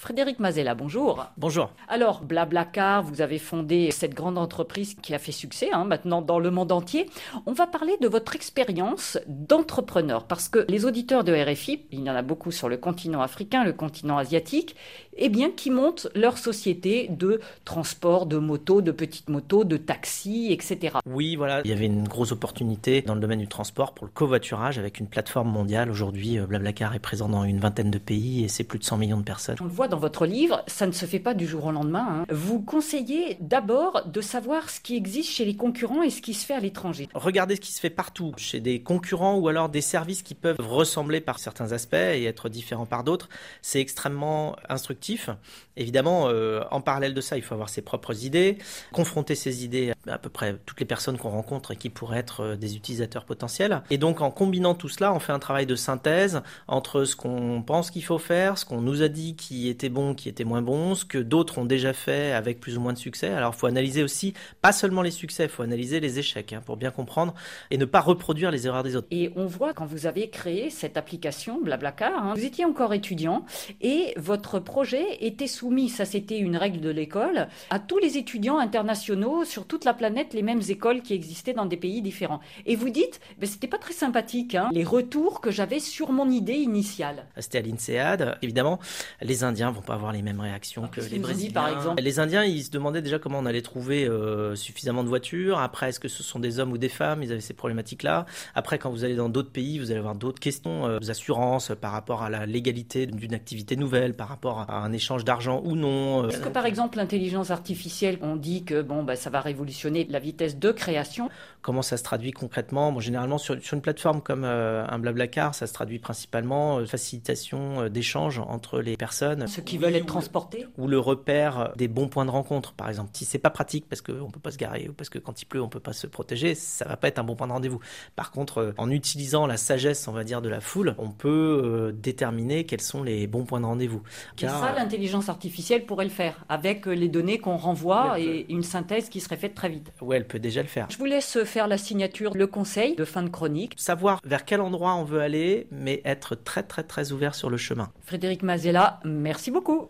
Frédéric Mazella, bonjour. Bonjour. Alors, Blablacar, vous avez fondé cette grande entreprise qui a fait succès hein, maintenant dans le monde entier. On va parler de votre expérience d'entrepreneur parce que les auditeurs de RFI, il y en a beaucoup sur le continent africain, le continent asiatique, eh bien, qui montent leur société de transport, de motos, de petites motos, de taxis, etc. Oui, voilà, il y avait une grosse opportunité dans le domaine du transport pour le covoiturage avec une plateforme mondiale. Aujourd'hui, euh, Blablacar est présent dans une vingtaine de pays et c'est plus de 100 millions de personnes. On le voit dans votre livre, ça ne se fait pas du jour au lendemain. Hein. Vous conseillez d'abord de savoir ce qui existe chez les concurrents et ce qui se fait à l'étranger. Regardez ce qui se fait partout, chez des concurrents ou alors des services qui peuvent ressembler par certains aspects et être différents par d'autres. C'est extrêmement instructif. Évidemment, euh, en parallèle de ça, il faut avoir ses propres idées, confronter ces idées à, peu près toutes les personnes qu'on rencontre et qui pourraient être euh, des utilisateurs potentiels. Et donc, en combinant tout cela, on fait un travail de synthèse entre ce qu'on pense qu'il faut faire, ce qu'on nous a dit qui était bon, qui était moins bon, ce que d'autres ont déjà fait avec plus ou moins de succès. Alors, il faut analyser aussi, pas seulement les succès, il faut analyser les échecs hein, pour bien comprendre et ne pas reproduire les erreurs des autres. Et on voit quand vous avez créé cette application Blablacar, hein, vous étiez encore étudiant et votre projet était soumis, ça c'était une règle de l'école, à tous les étudiants internationaux sur toute la planète, les mêmes écoles qui existaient dans des pays différents. Et vous dites, ben, c'était pas très sympathique, hein, les retours que j'avais sur mon idée initiale. C'était à l'INSEAD. Évidemment, les Indiens vont pas avoir les mêmes réactions que les Brésiliens. par exemple Les Indiens, ils se demandaient déjà comment on allait trouver euh, suffisamment de voitures. Après, est-ce que ce sont des hommes ou des femmes? Ils avaient ces problématiques-là. Après, quand vous allez dans d'autres pays, vous allez avoir d'autres questions, euh, assurances, euh, par rapport à la légalité d'une activité nouvelle, par rapport à un échange d'argent ou non. euh. Est-ce que par exemple l'intelligence artificielle, on dit que bon, bah, ça va révolutionner la vitesse de création? Comment ça se traduit concrètement? Bon, Généralement, sur, sur une plateforme comme euh, un Blablacar, ça se traduit principalement facilitation euh, d'échange entre les personnes. Ceux qui veulent être transportés ou le repère des bons points de rencontre, par exemple. Si c'est pas pratique parce qu'on peut pas se garer ou parce que quand il pleut on peut pas se protéger, ça va pas être un bon point de rendez-vous. Par contre, euh, en utilisant la sagesse, on va dire, de la foule, on peut euh, déterminer quels sont les bons points de rendez-vous. Et ça, l'intelligence artificielle pourrait le faire avec euh, les données qu'on renvoie et une synthèse qui serait faite très vite. ouais, elle peut déjà le faire. Je vous laisse faire la signature, le conseil de fin de chronique. Savoir vers quel endroit on veut aller, mais être très très très ouvert sur le chemin. Frédéric Mazella, merci beaucoup.